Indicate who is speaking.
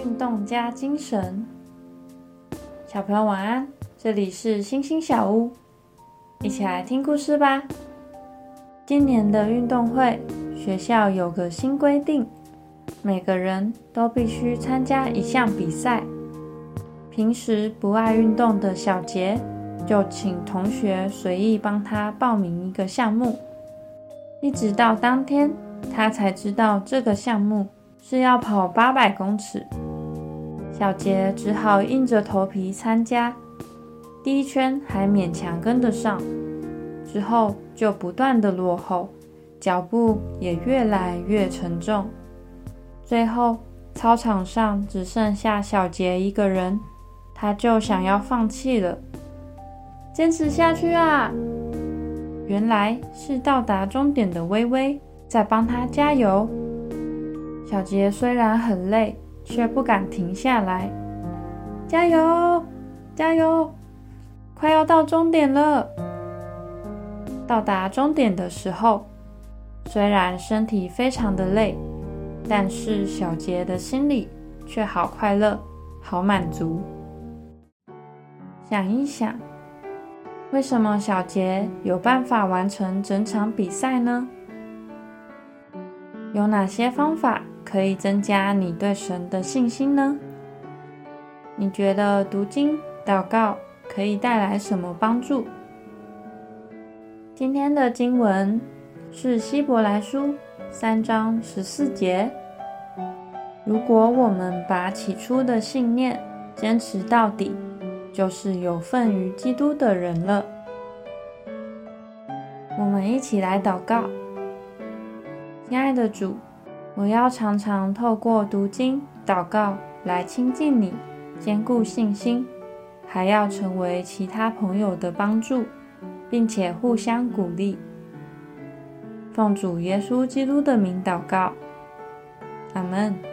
Speaker 1: 运动加精神。小朋友晚安，这里是星星小屋，一起来听故事吧。今年的运动会，学校有个新规定，每个人都必须参加一项比赛。平时不爱运动的小杰，就请同学随意帮他报名一个项目。一直到当天，他才知道这个项目是要跑八百公尺。小杰只好硬着头皮参加，第一圈还勉强跟得上，之后就不断的落后，脚步也越来越沉重。最后，操场上只剩下小杰一个人，他就想要放弃了。坚持下去啊！原来是到达终点的微微在帮他加油。小杰虽然很累，却不敢停下来。加油，加油！快要到终点了。到达终点的时候，虽然身体非常的累，但是小杰的心里却好快乐，好满足。想一想。为什么小杰有办法完成整场比赛呢？有哪些方法可以增加你对神的信心呢？你觉得读经祷告可以带来什么帮助？今天的经文是希伯来书三章十四节。如果我们把起初的信念坚持到底。就是有份于基督的人了。我们一起来祷告，亲爱的主，我要常常透过读经、祷告来亲近你，兼顾信心，还要成为其他朋友的帮助，并且互相鼓励。奉主耶稣基督的名祷告，阿门。